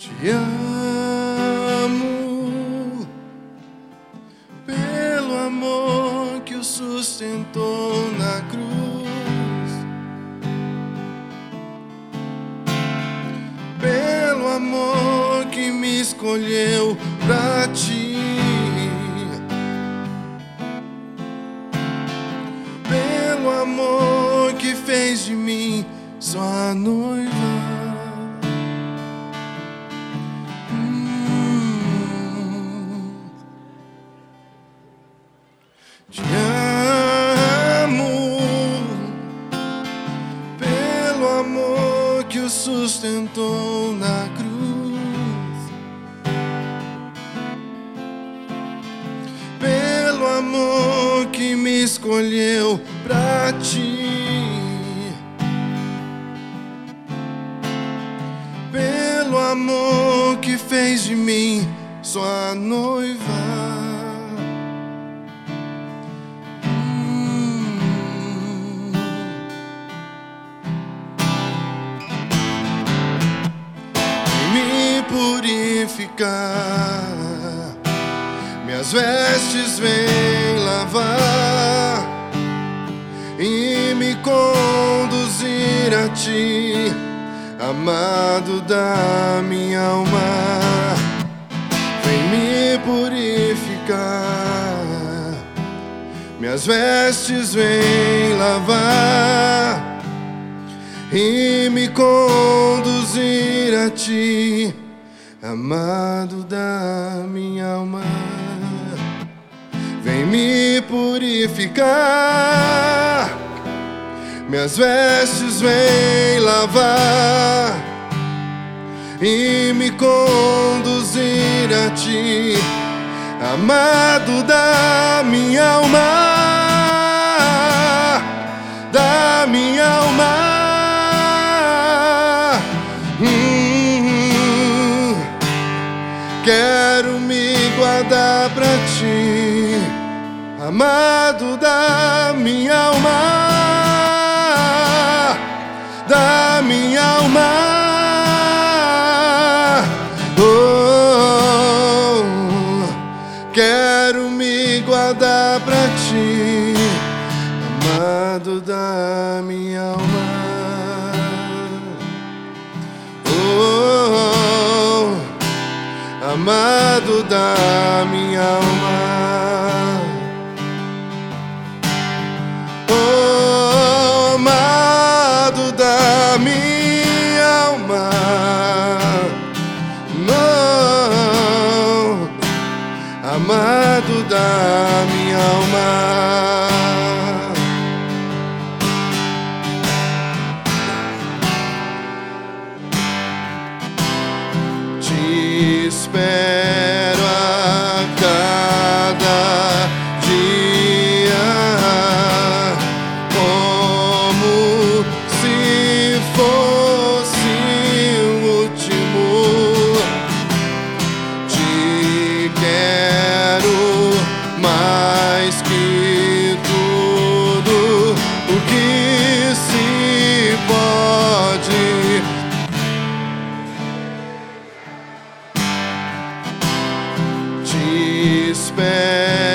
Te amo pelo amor que o sustentou na cruz, pelo amor que me escolheu pra ti. Pelo amor que fez de mim sua noiva. Amor que o sustentou na cruz, pelo amor que me escolheu pra ti, pelo amor que fez de mim sua noiva. Purificar. Minhas vestes vem lavar e me conduzir a ti, amado da minha alma. Vem me purificar. Minhas vestes vem lavar e me conduzir a ti, amado da minha alma. Vem me purificar, minhas vestes vem lavar e me conduzir a ti, amado da minha alma. Quero me guardar pra ti, amado da minha alma, da minha alma. Oh, quero me guardar pra ti, amado da minha alma. Amado da minha alma. Oh, amado da minha alma. Oh, amado da minha alma. Te espera.